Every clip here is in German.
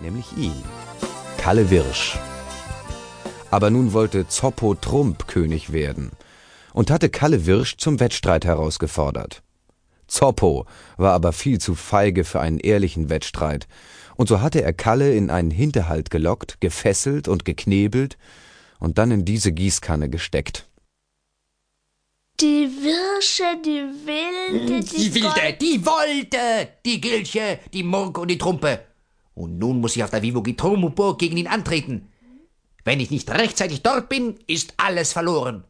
nämlich ihn, Kalle Wirsch. Aber nun wollte Zoppo Trump König werden und hatte Kalle Wirsch zum Wettstreit herausgefordert. Zoppo war aber viel zu feige für einen ehrlichen Wettstreit, und so hatte er Kalle in einen Hinterhalt gelockt, gefesselt und geknebelt und dann in diese Gießkanne gesteckt. Die Wirsche, die Wilde, die, Die Wilde, die Wolde, die Gilche, die Murke und die Trumpe. Und nun muss ich auf der Vivogitromo-Burg gegen ihn antreten. Wenn ich nicht rechtzeitig dort bin, ist alles verloren.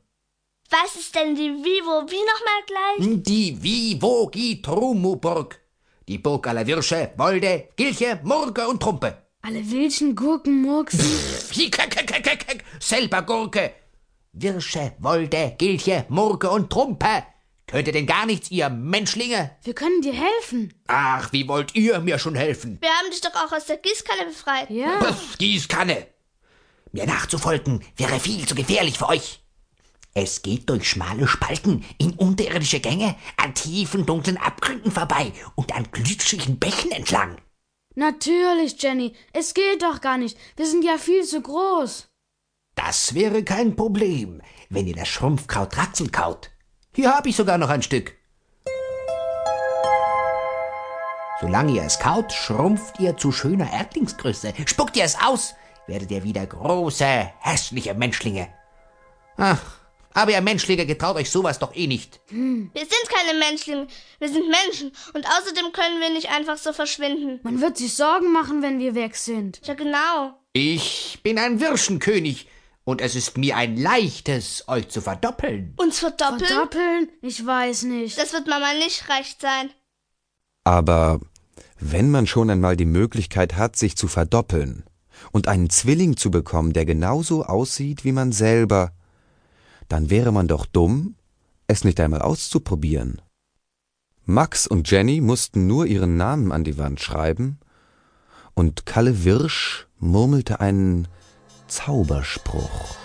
Was ist denn die Vivo? Wie nochmal gleich? Die Vivogitromo-Burg. Die Burg aller Wirsche, Wolde, Gilche, Murke und Trumpe. Alle Wildchen, Gurken, Murksen. Selber Gurke. Wirsche, Wolde, Gilche, Murke und Trumpe. Könnt ihr denn gar nichts, ihr Menschlinge? Wir können dir helfen. Ach, wie wollt ihr mir schon helfen? Wir haben dich doch auch aus der Gießkanne befreit. Ja. Pff, Gießkanne. Mir nachzufolgen wäre viel zu gefährlich für euch. Es geht durch schmale Spalten, in unterirdische Gänge, an tiefen, dunklen Abgründen vorbei und an glitschigen Bächen entlang. Natürlich, Jenny. Es geht doch gar nicht. Wir sind ja viel zu groß. Das wäre kein Problem, wenn ihr das Schrumpfkraut Raxel kaut. Hier habe ich sogar noch ein Stück. Solange ihr es kaut, schrumpft ihr zu schöner Erdlingsgröße. Spuckt ihr es aus, werdet ihr wieder große, hässliche Menschlinge. Ach, aber ihr Menschlinge getraut euch sowas doch eh nicht. Wir sind keine Menschlinge, wir sind Menschen. Und außerdem können wir nicht einfach so verschwinden. Man wird sich Sorgen machen, wenn wir weg sind. Ja, genau. Ich bin ein Wirschenkönig und es ist mir ein leichtes, euch zu verdoppeln. Uns verdoppeln? Verdoppeln? Ich weiß nicht. Das wird Mama nicht recht sein. Aber wenn man schon einmal die Möglichkeit hat, sich zu verdoppeln und einen Zwilling zu bekommen, der genauso aussieht wie man selber, dann wäre man doch dumm, es nicht einmal auszuprobieren. Max und Jenny mussten nur ihren Namen an die Wand schreiben, und Kalle Wirsch murmelte einen Zauberspruch.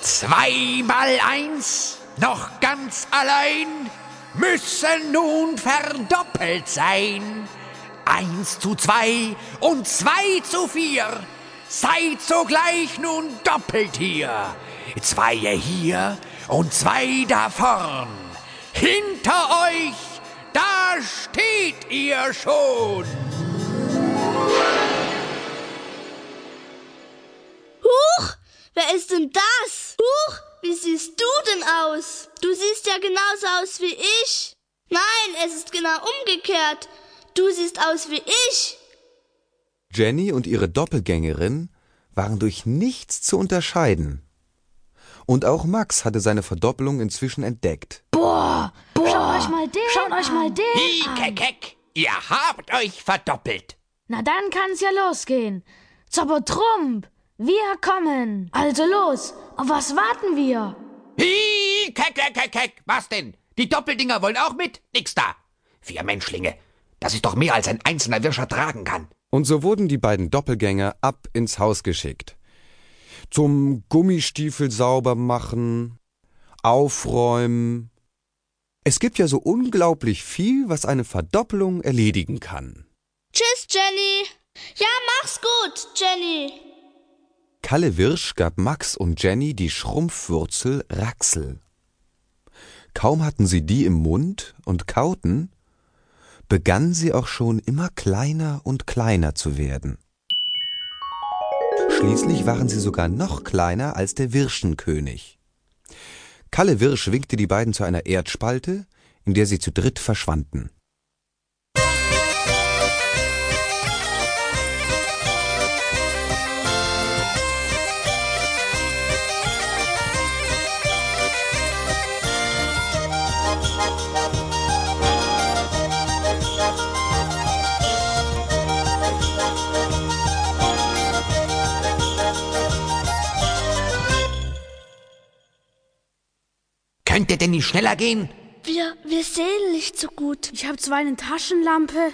Zweimal eins, noch ganz allein, müssen nun verdoppelt sein. Eins zu zwei und zwei zu vier, seid sogleich nun doppelt hier. Zwei hier und zwei da vorn. Hinter euch, da steht ihr schon. Wer ist denn das? Huch! Wie siehst du denn aus? Du siehst ja genauso aus wie ich. Nein, es ist genau umgekehrt. Du siehst aus wie ich. Jenny und ihre Doppelgängerin waren durch nichts zu unterscheiden. Und auch Max hatte seine Verdoppelung inzwischen entdeckt. Boah, schaut euch mal den Schaut euch mal den Hi, an. keck, keck, ihr habt euch verdoppelt. Na dann kann's ja losgehen. Zopper Trump, wir kommen. Also los, auf was warten wir? Hi, keck, keck, keck, keck. Was denn? Die Doppeldinger wollen auch mit? Nix da. Vier Menschlinge. Das ist doch mehr, als ein einzelner Wirscher tragen kann. Und so wurden die beiden Doppelgänger ab ins Haus geschickt. Zum Gummistiefel sauber machen, aufräumen. Es gibt ja so unglaublich viel, was eine Verdoppelung erledigen kann. Tschüss, Jenny. Ja, mach's gut, Jenny. Kalle Wirsch gab Max und Jenny die Schrumpfwurzel Raxel. Kaum hatten sie die im Mund und kauten, begann sie auch schon immer kleiner und kleiner zu werden. Schließlich waren sie sogar noch kleiner als der Wirschenkönig. Kalle Wirsch winkte die beiden zu einer Erdspalte, in der sie zu dritt verschwanden. Könnt ihr denn nicht schneller gehen? Wir, wir sehen nicht so gut. Ich habe zwar eine Taschenlampe,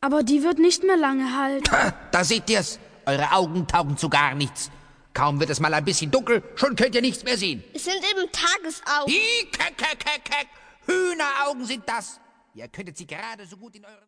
aber die wird nicht mehr lange halten. Ha, da seht ihr's. Eure Augen taugen zu gar nichts. Kaum wird es mal ein bisschen dunkel, schon könnt ihr nichts mehr sehen. Es sind eben Tagesaugen. Hühneraugen sind das. Ihr könntet sie gerade so gut in euren...